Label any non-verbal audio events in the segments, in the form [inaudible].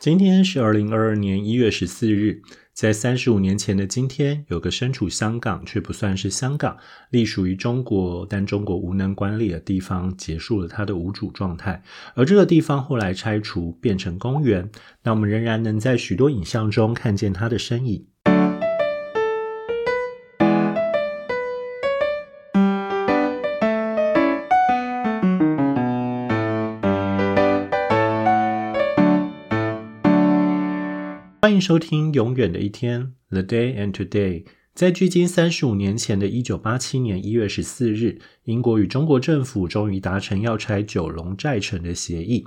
今天是二零二二年一月十四日，在三十五年前的今天，有个身处香港却不算是香港，隶属于中国但中国无能管理的地方，结束了它的无主状态。而这个地方后来拆除，变成公园，那我们仍然能在许多影像中看见它的身影。收听《永远的一天》（The Day and Today）。在距今三十五年前的一九八七年一月十四日，英国与中国政府终于达成要拆九龙寨城的协议，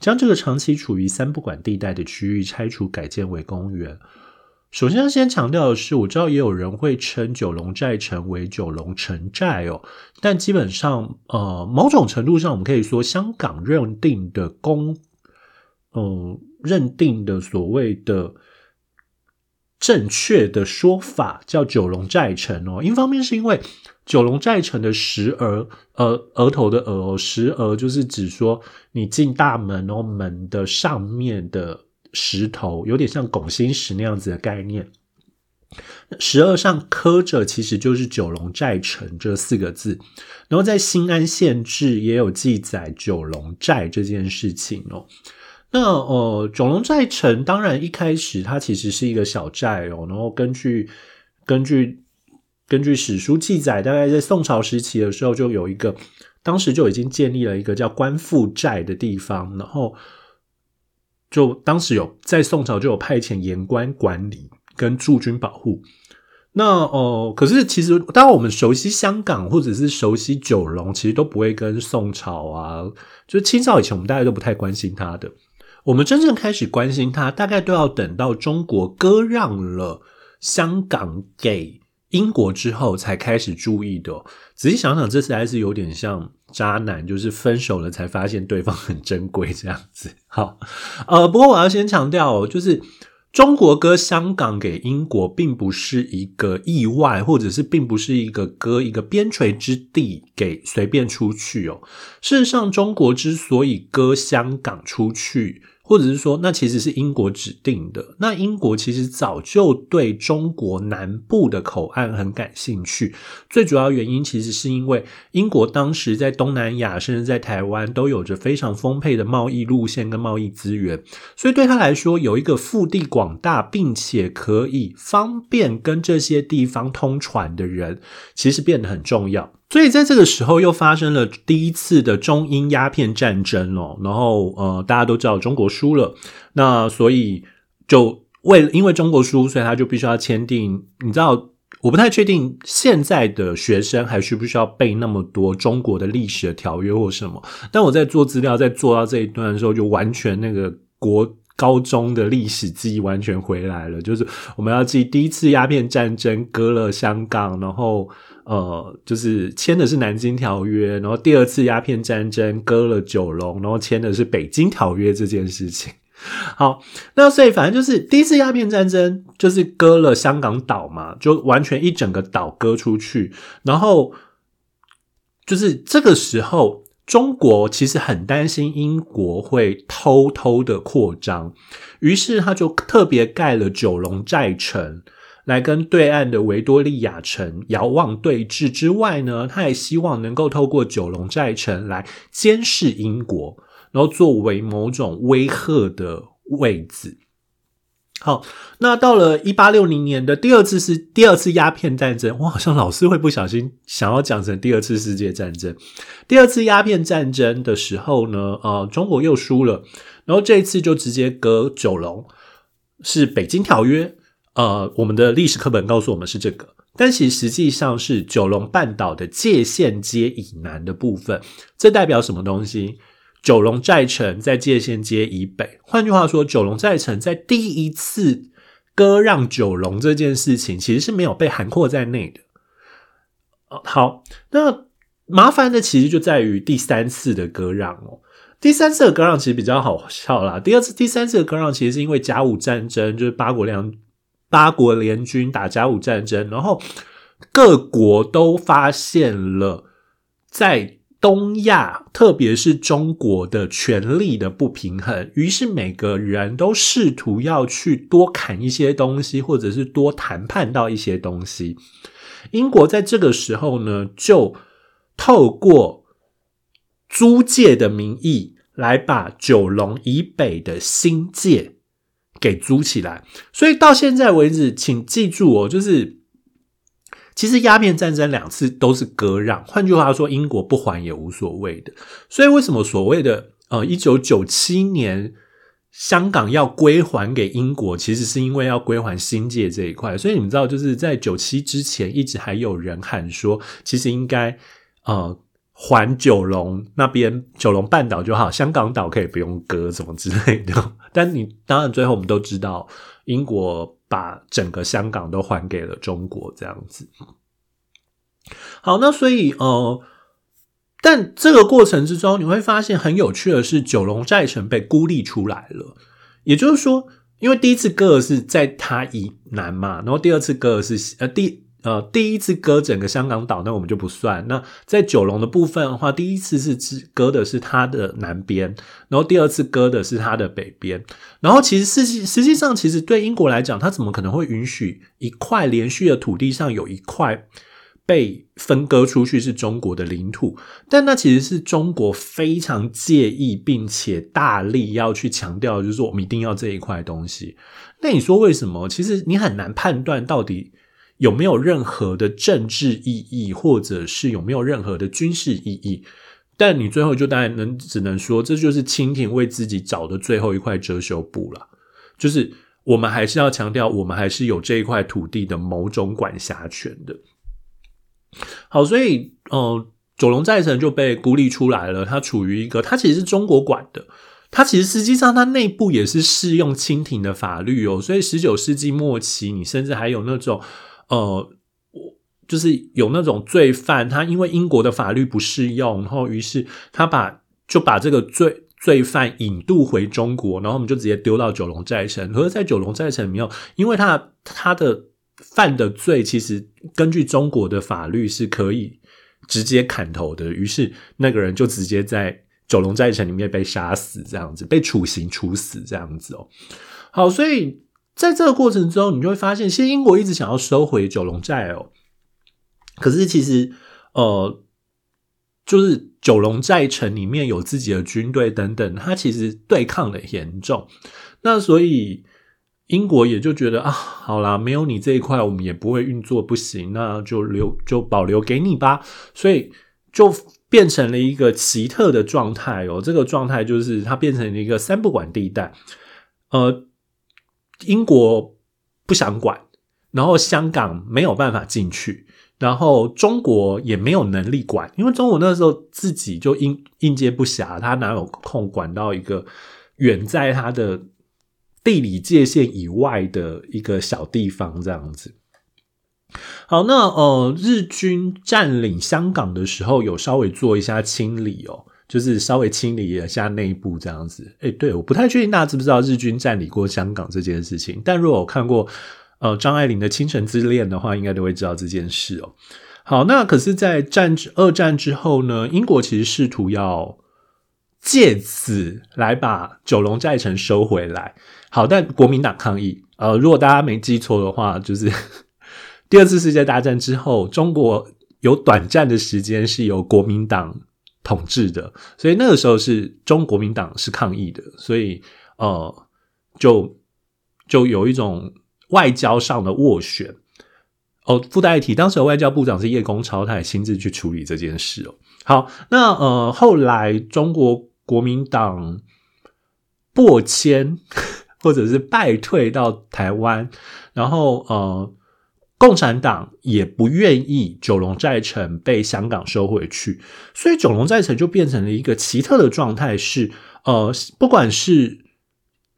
将这个长期处于三不管地带的区域拆除改建为公园。首先要先强调的是，我知道也有人会称九龙寨城为九龙城寨哦，但基本上，呃，某种程度上，我们可以说香港认定的公，嗯。认定的所谓的正确的说法叫九龙寨城哦，一方面是因为九龙寨城的石额，呃，额头的额哦，石额就是指说你进大门哦，门的上面的石头有点像拱心石那样子的概念，石额上刻着其实就是九龙寨城这四个字，然后在新安县志也有记载九龙寨这件事情哦。那呃，九龙寨城当然一开始它其实是一个小寨哦，然后根据根据根据史书记载，大概在宋朝时期的时候，就有一个当时就已经建立了一个叫官复寨的地方，然后就当时有在宋朝就有派遣盐官管理跟驻军保护。那哦，可是其实当我们熟悉香港或者是熟悉九龙，其实都不会跟宋朝啊，就是清朝以前我们大家都不太关心它的。我们真正开始关心它，大概都要等到中国割让了香港给英国之后，才开始注意的。仔细想想，这次还是有点像渣男，就是分手了才发现对方很珍贵这样子。[laughs] 好，呃，不过我要先强调，就是中国割香港给英国，并不是一个意外，或者是并不是一个割一个边陲之地给随便出去哦。事实上，中国之所以割香港出去，或者是说，那其实是英国指定的。那英国其实早就对中国南部的口岸很感兴趣。最主要原因其实是因为英国当时在东南亚，甚至在台湾都有着非常丰沛的贸易路线跟贸易资源，所以对他来说，有一个腹地广大并且可以方便跟这些地方通船的人，其实变得很重要。所以在这个时候又发生了第一次的中英鸦片战争哦，然后呃大家都知道中国输了，那所以就为因为中国输，所以他就必须要签订。你知道我不太确定现在的学生还需不需要背那么多中国的历史的条约或什么，但我在做资料在做到这一段的时候，就完全那个国高中的历史记忆完全回来了，就是我们要记第一次鸦片战争割了香港，然后。呃，就是签的是南京条约，然后第二次鸦片战争割了九龙，然后签的是北京条约这件事情。好，那所以反正就是第一次鸦片战争就是割了香港岛嘛，就完全一整个岛割出去，然后就是这个时候，中国其实很担心英国会偷偷的扩张，于是他就特别盖了九龙寨城。来跟对岸的维多利亚城遥望对峙之外呢，他也希望能够透过九龙寨城来监视英国，然后作为某种威吓的位置。好，那到了一八六零年的第二次是第二次鸦片战争，我好像老是会不小心想要讲成第二次世界战争。第二次鸦片战争的时候呢，呃，中国又输了，然后这一次就直接割九龙，是北京条约。呃，我们的历史课本告诉我们是这个，但其实实际上是九龙半岛的界限街以南的部分。这代表什么东西？九龙寨城在界限街以北。换句话说，九龙寨城在第一次割让九龙这件事情，其实是没有被涵括在内的。好，那麻烦的其实就在于第三次的割让哦。第三次的割让其实比较好笑啦。第二次、第三次的割让其实是因为甲午战争，就是八国联。八国联军打甲午战争，然后各国都发现了，在东亚，特别是中国的权力的不平衡，于是每个人都试图要去多砍一些东西，或者是多谈判到一些东西。英国在这个时候呢，就透过租界的名义来把九龙以北的新界给租起来。所以到现在为止，请记住哦，就是。其实鸦片战争两次都是割让，换句话说，英国不还也无所谓的。所以为什么所谓的呃一九九七年香港要归还给英国，其实是因为要归还新界这一块。所以你们知道，就是在九七之前，一直还有人喊说，其实应该呃还九龙那边九龙半岛就好，香港岛可以不用割什么之类的。但你当然最后我们都知道，英国。把整个香港都还给了中国，这样子。好，那所以呃，但这个过程之中，你会发现很有趣的是，九龙寨城被孤立出来了。也就是说，因为第一次割是在它以南嘛，然后第二次割是呃第。呃，第一次割整个香港岛，那我们就不算。那在九龙的部分的话，第一次是割的是它的南边，然后第二次割的是它的北边。然后其实实际实际上，其实对英国来讲，它怎么可能会允许一块连续的土地上有一块被分割出去是中国的领土？但那其实是中国非常介意，并且大力要去强调，就是说我们一定要这一块东西。那你说为什么？其实你很难判断到底。有没有任何的政治意义，或者是有没有任何的军事意义？但你最后就当然能只能说，这就是清廷为自己找的最后一块遮羞布了。就是我们还是要强调，我们还是有这一块土地的某种管辖权的。好，所以呃，九龙寨城就被孤立出来了。它处于一个，它其实是中国管的。它其实实际上它内部也是适用清廷的法律哦。所以十九世纪末期，你甚至还有那种。呃，我就是有那种罪犯，他因为英国的法律不适用，然后于是他把就把这个罪罪犯引渡回中国，然后我们就直接丢到九龙寨城。可是，在九龙寨城里面，因为他他的犯的罪，其实根据中国的法律是可以直接砍头的，于是那个人就直接在九龙寨城里面被杀死，这样子被处刑处死这样子哦。好，所以。在这个过程中，你就会发现，其实英国一直想要收回九龙寨哦。可是其实，呃，就是九龙寨城里面有自己的军队等等，它其实对抗的严重。那所以英国也就觉得啊，好啦，没有你这一块，我们也不会运作，不行，那就留就保留给你吧。所以就变成了一个奇特的状态哦。这个状态就是它变成了一个三不管地带，呃。英国不想管，然后香港没有办法进去，然后中国也没有能力管，因为中国那时候自己就应应接不暇，他哪有空管到一个远在他的地理界限以外的一个小地方这样子。好，那呃，日军占领香港的时候，有稍微做一下清理哦。就是稍微清理一下内部这样子，哎，对，我不太确定大家知不知道日军占领过香港这件事情。但如果我看过呃张爱玲的《倾城之恋》的话，应该都会知道这件事哦。好，那可是，在战二战之后呢，英国其实试图要借此来把九龙寨城收回来。好，但国民党抗议。呃，如果大家没记错的话，就是 [laughs] 第二次世界大战之后，中国有短暂的时间是由国民党。统治的，所以那个时候是中国民党是抗议的，所以呃，就就有一种外交上的斡旋。哦，附带一提，当时的外交部长是叶公超，他也亲自去处理这件事哦。好，那呃，后来中国国民党破迁 [laughs] 或者是败退到台湾，然后呃。共产党也不愿意九龙寨城被香港收回去，所以九龙寨城就变成了一个奇特的状态。是呃，不管是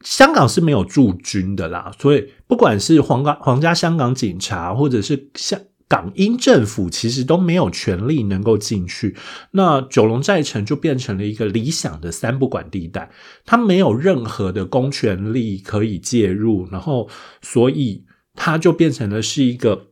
香港是没有驻军的啦，所以不管是皇港皇家香港警察，或者是香港英政府，其实都没有权利能够进去。那九龙寨城就变成了一个理想的三不管地带，它没有任何的公权力可以介入，然后所以。它就变成了是一个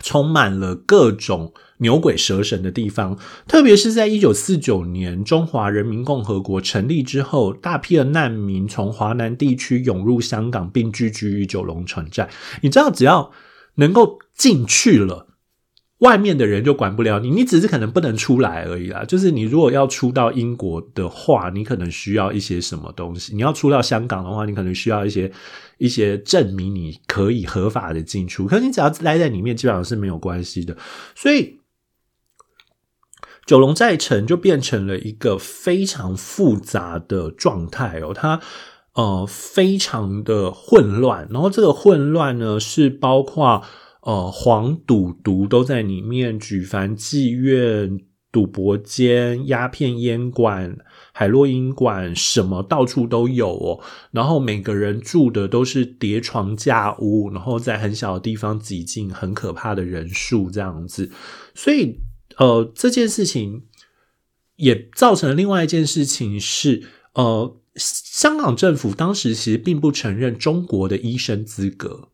充满了各种牛鬼蛇神的地方，特别是在一九四九年中华人民共和国成立之后，大批的难民从华南地区涌入香港，并聚居于九龙城寨。你知道，只要能够进去了。外面的人就管不了你，你只是可能不能出来而已啦。就是你如果要出到英国的话，你可能需要一些什么东西；你要出到香港的话，你可能需要一些一些证明你可以合法的进出。可是你只要待在里面，基本上是没有关系的。所以九龙寨城就变成了一个非常复杂的状态哦，它呃非常的混乱。然后这个混乱呢，是包括。呃，黄赌毒都在里面，举凡妓院、赌博间、鸦片烟馆、海洛因馆，什么到处都有哦。然后每个人住的都是叠床架屋，然后在很小的地方挤进很可怕的人数，这样子。所以，呃，这件事情也造成了另外一件事情是，呃，香港政府当时其实并不承认中国的医生资格。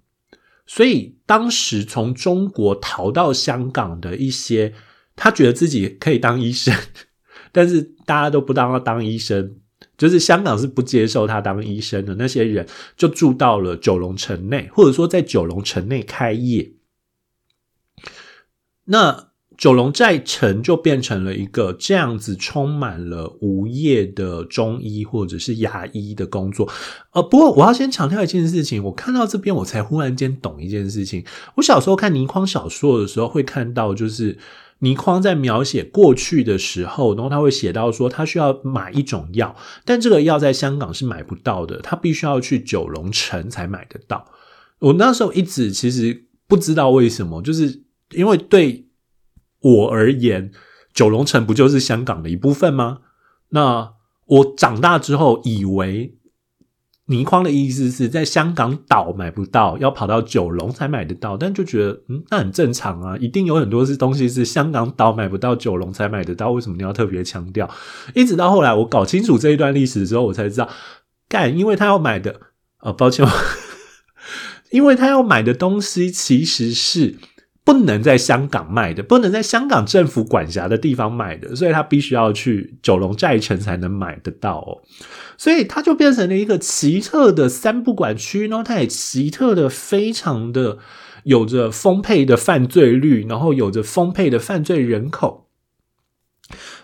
所以当时从中国逃到香港的一些，他觉得自己可以当医生，[laughs] 但是大家都不当他当医生，就是香港是不接受他当医生的那些人，就住到了九龙城内，或者说在九龙城内开业。那。九龙寨城就变成了一个这样子，充满了无业的中医或者是牙医的工作。呃，不过我要先强调一件事情，我看到这边我才忽然间懂一件事情。我小时候看倪匡小说的时候，会看到就是倪匡在描写过去的时候，然后他会写到说他需要买一种药，但这个药在香港是买不到的，他必须要去九龙城才买得到。我那时候一直其实不知道为什么，就是因为对。我而言，九龙城不就是香港的一部分吗？那我长大之后以为倪匡的意思是在香港岛买不到，要跑到九龙才买得到，但就觉得嗯，那很正常啊，一定有很多是东西是香港岛买不到，九龙才买得到，为什么你要特别强调？一直到后来我搞清楚这一段历史之后，我才知道，干，因为他要买的，呃，抱歉，[laughs] 因为他要买的东西其实是。不能在香港卖的，不能在香港政府管辖的地方卖的，所以他必须要去九龙寨城才能买得到哦。所以它就变成了一个奇特的三不管区，然后它也奇特的非常的有着丰沛的犯罪率，然后有着丰沛的犯罪人口。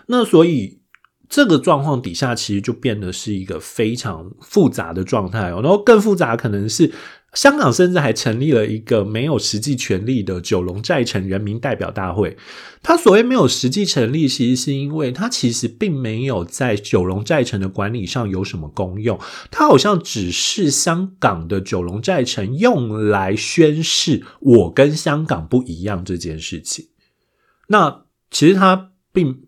那所以这个状况底下，其实就变得是一个非常复杂的状态哦。然后更复杂可能是。香港甚至还成立了一个没有实际权力的九龙寨城人民代表大会。他所谓没有实际成立，其实是因为他其实并没有在九龙寨城的管理上有什么功用。他好像只是香港的九龙寨城用来宣示我跟香港不一样这件事情。那其实他并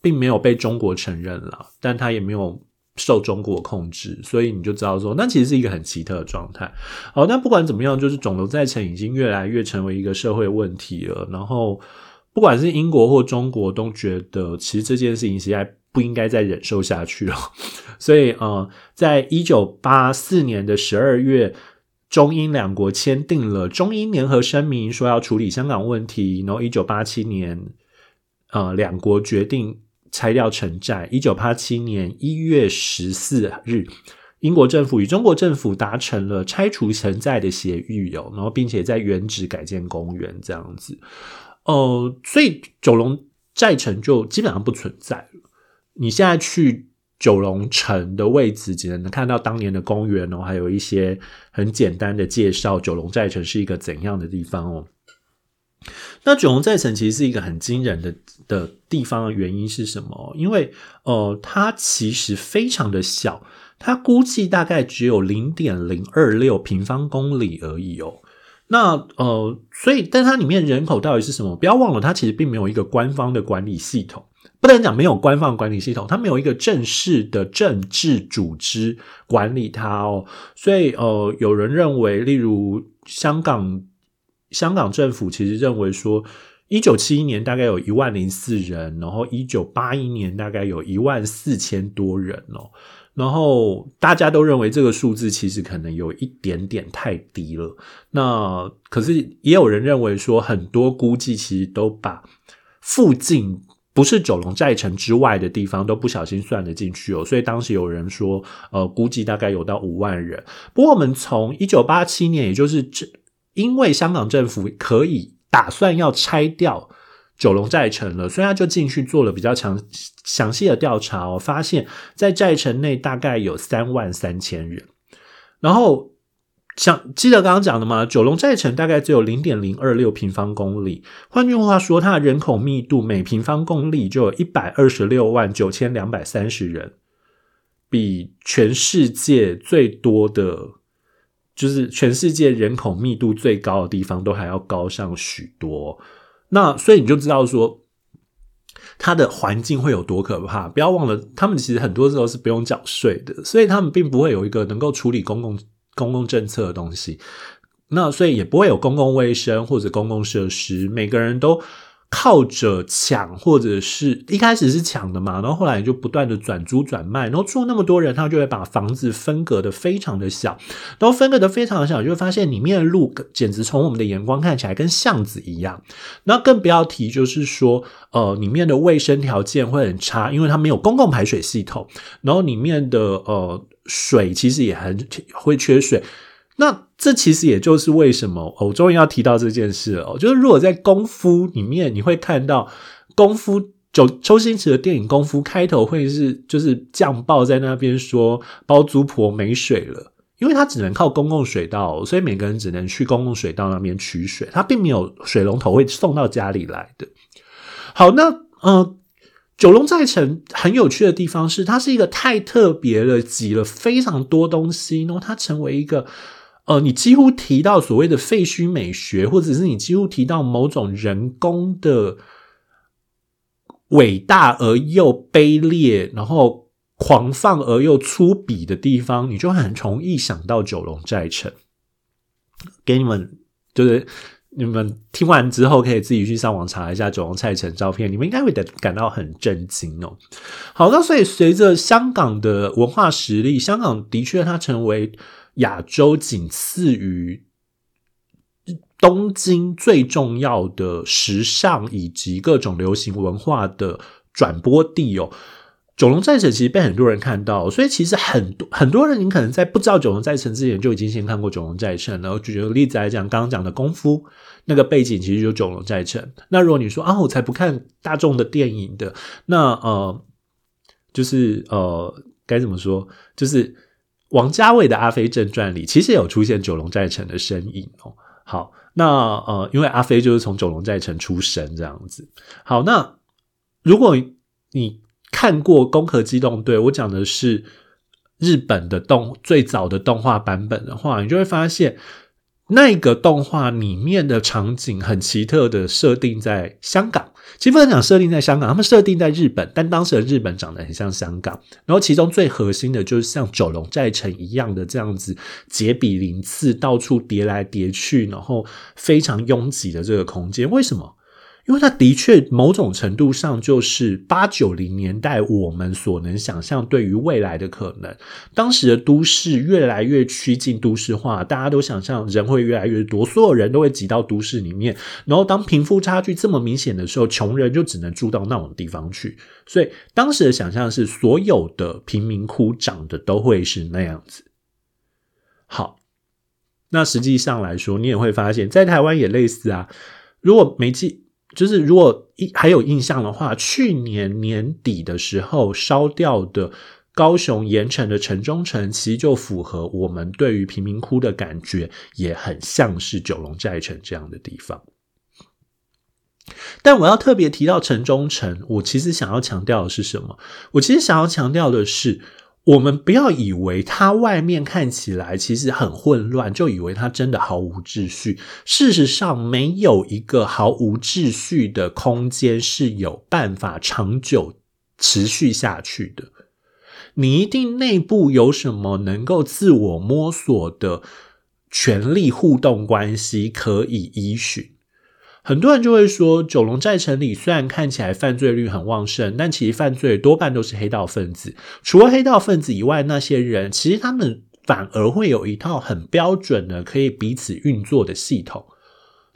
并没有被中国承认了，但他也没有。受中国控制，所以你就知道说，那其实是一个很奇特的状态。好，那不管怎么样，就是肿瘤在城已经越来越成为一个社会问题了。然后，不管是英国或中国，都觉得其实这件事情实在不应该再忍受下去了。[laughs] 所以，呃，在一九八四年的十二月，中英两国签订了中英联合声明，说要处理香港问题。然后，一九八七年，呃，两国决定。拆掉城寨。一九八七年一月十四日，英国政府与中国政府达成了拆除城寨的协议哦，然后并且在原址改建公园这样子。呃，所以九龙寨城就基本上不存在了。你现在去九龙城的位置，只能看到当年的公园哦，还有一些很简单的介绍九龙寨城是一个怎样的地方哦。那九龙寨城其实是一个很惊人的的地方，原因是什么？因为呃，它其实非常的小，它估计大概只有零点零二六平方公里而已哦。那呃，所以，但它里面人口到底是什么？不要忘了，它其实并没有一个官方的管理系统，不能讲没有官方管理系统，它没有一个正式的政治组织管理它哦。所以呃，有人认为，例如香港。香港政府其实认为说，一九七一年大概有一万零四人，然后一九八一年大概有一万四千多人哦，然后大家都认为这个数字其实可能有一点点太低了。那可是也有人认为说，很多估计其实都把附近。不是九龙寨城之外的地方都不小心算了进去哦，所以当时有人说，呃，估计大概有到五万人。不过我们从一九八七年，也就是这，因为香港政府可以打算要拆掉九龙寨城了，所以他就进去做了比较强详细的调查哦，发现，在寨城内大概有三万三千人，然后。像记得刚刚讲的吗？九龙寨城大概只有零点零二六平方公里，换句话说，它的人口密度每平方公里就有一百二十六万九千两百三十人，比全世界最多的，就是全世界人口密度最高的地方都还要高上许多。那所以你就知道说，它的环境会有多可怕。不要忘了，他们其实很多时候是不用缴税的，所以他们并不会有一个能够处理公共。公共政策的东西，那所以也不会有公共卫生或者公共设施，每个人都靠着抢，或者是一开始是抢的嘛，然后后来就不断的转租转卖，然后住那么多人，他就会把房子分隔的非常的小，然后分隔的非常的小，就会发现里面的路简直从我们的眼光看起来跟巷子一样，那更不要提就是说，呃，里面的卫生条件会很差，因为它没有公共排水系统，然后里面的呃。水其实也很会缺水，那这其实也就是为什么我终于要提到这件事了。就是如果在功夫里面，你会看到功夫周周星驰的电影《功夫》开头会是就是酱爆在那边说包租婆没水了，因为他只能靠公共水道，所以每个人只能去公共水道那边取水，他并没有水龙头会送到家里来的。好，那嗯。九龙寨城很有趣的地方是，它是一个太特别了，挤了非常多东西，然后它成为一个，呃，你几乎提到所谓的废墟美学，或者是你几乎提到某种人工的伟大而又卑劣，然后狂放而又粗鄙的地方，你就很容易想到九龙寨城。给你们就是。你们听完之后，可以自己去上网查一下九龙寨城照片，你们应该会感感到很震惊哦。好，那所以随着香港的文化实力，香港的确它成为亚洲仅次于东京最重要的时尚以及各种流行文化的转播地哦。九龙寨城其实被很多人看到，所以其实很多很多人，你可能在不知道九龙寨城之前就已经先看过九龙寨城。然后举个例子来讲，刚刚讲的功夫那个背景其实就九龙寨城。那如果你说啊，我才不看大众的电影的，那呃，就是呃，该怎么说？就是王家卫的《阿飞正传》里其实有出现九龙寨城的身影哦。好，那呃，因为阿飞就是从九龙寨城出生这样子。好，那如果你看过《攻壳机动队》，我讲的是日本的动最早的动画版本的话，你就会发现那个动画里面的场景很奇特的设定在香港。其实不能讲设定在香港，他们设定在日本，但当时的日本长得很像香港。然后其中最核心的就是像九龙寨城一样的这样子杰比鳞次，到处叠来叠去，然后非常拥挤的这个空间，为什么？因为它的确某种程度上就是八九零年代我们所能想象对于未来的可能。当时的都市越来越趋近都市化，大家都想象人会越来越多，所有人都会挤到都市里面。然后当贫富差距这么明显的时候，穷人就只能住到那种地方去。所以当时的想象是，所有的贫民窟长得都会是那样子。好，那实际上来说，你也会发现，在台湾也类似啊。如果没记。就是如果一还有印象的话，去年年底的时候烧掉的高雄盐城的城中城，其实就符合我们对于贫民窟的感觉，也很像是九龙寨城这样的地方。但我要特别提到城中城，我其实想要强调的是什么？我其实想要强调的是。我们不要以为它外面看起来其实很混乱，就以为它真的毫无秩序。事实上，没有一个毫无秩序的空间是有办法长久持续下去的。你一定内部有什么能够自我摸索的权力互动关系可以依循。很多人就会说，九龙寨城里虽然看起来犯罪率很旺盛，但其实犯罪多半都是黑道分子。除了黑道分子以外，那些人其实他们反而会有一套很标准的可以彼此运作的系统。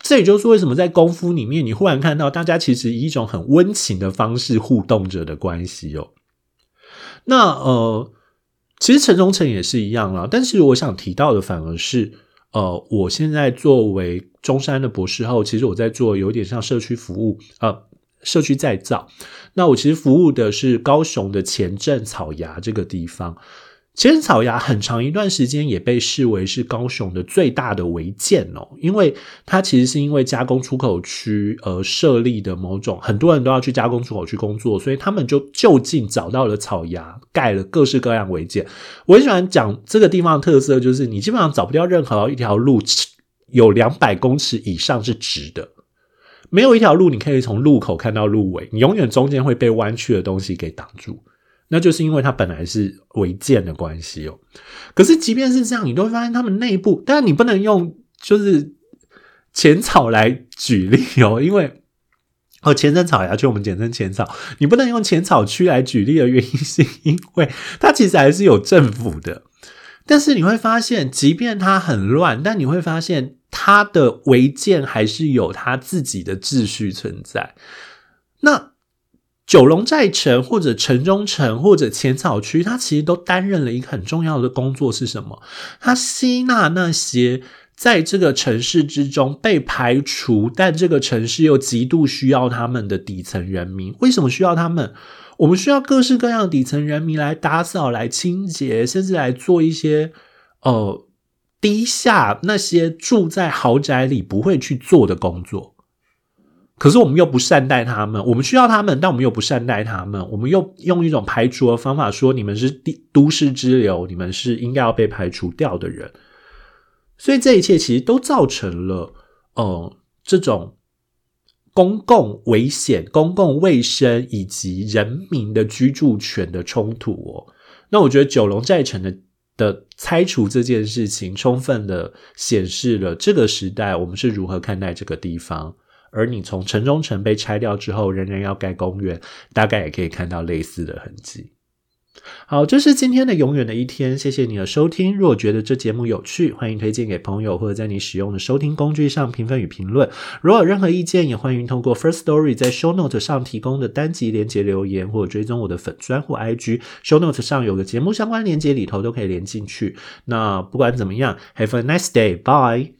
这也就是为什么在功夫里面，你忽然看到大家其实以一种很温情的方式互动着的关系哦。那呃，其实陈忠诚也是一样啦。但是我想提到的反而是，呃，我现在作为中山的博士后，其实我在做有点像社区服务，呃，社区再造。那我其实服务的是高雄的前镇草芽这个地方。其实草芽很长一段时间也被视为是高雄的最大的违建哦，因为它其实是因为加工出口区而设立的某种，很多人都要去加工出口区工作，所以他们就就近找到了草芽，盖了各式各样违建。我很喜欢讲这个地方的特色，就是你基本上找不掉任何一条路有两百公尺以上是直的，没有一条路你可以从路口看到路尾，你永远中间会被弯曲的东西给挡住。那就是因为它本来是违建的关系哦。可是即便是这样，你都会发现他们内部，但你不能用就是浅草来举例哦，因为哦前镇草芽区我们简称浅草，你不能用浅草区来举例的原因是因为它其实还是有政府的。但是你会发现，即便它很乱，但你会发现它的违建还是有它自己的秩序存在。那。九龙寨城或者城中城或者浅草区，它其实都担任了一个很重要的工作，是什么？它吸纳那些在这个城市之中被排除，但这个城市又极度需要他们的底层人民。为什么需要他们？我们需要各式各样底层人民来打扫、来清洁，甚至来做一些呃低下那些住在豪宅里不会去做的工作。可是我们又不善待他们，我们需要他们，但我们又不善待他们，我们又用一种排除的方法说你们是地都市之流，你们是应该要被排除掉的人。所以这一切其实都造成了，呃，这种公共危险、公共卫生以及人民的居住权的冲突哦。那我觉得九龙寨城的的拆除这件事情，充分的显示了这个时代我们是如何看待这个地方。而你从城中城被拆掉之后，仍然要盖公园，大概也可以看到类似的痕迹。好，这是今天的永远的一天，谢谢你的收听。若觉得这节目有趣，欢迎推荐给朋友，或者在你使用的收听工具上评分与评论。如果有任何意见，也欢迎通过 First Story 在 Show Note 上提供的单集连接留言，或者追踪我的粉专或 IG。Show Note 上有个节目相关连接，里头都可以连进去。那不管怎么样，Have a nice day，bye。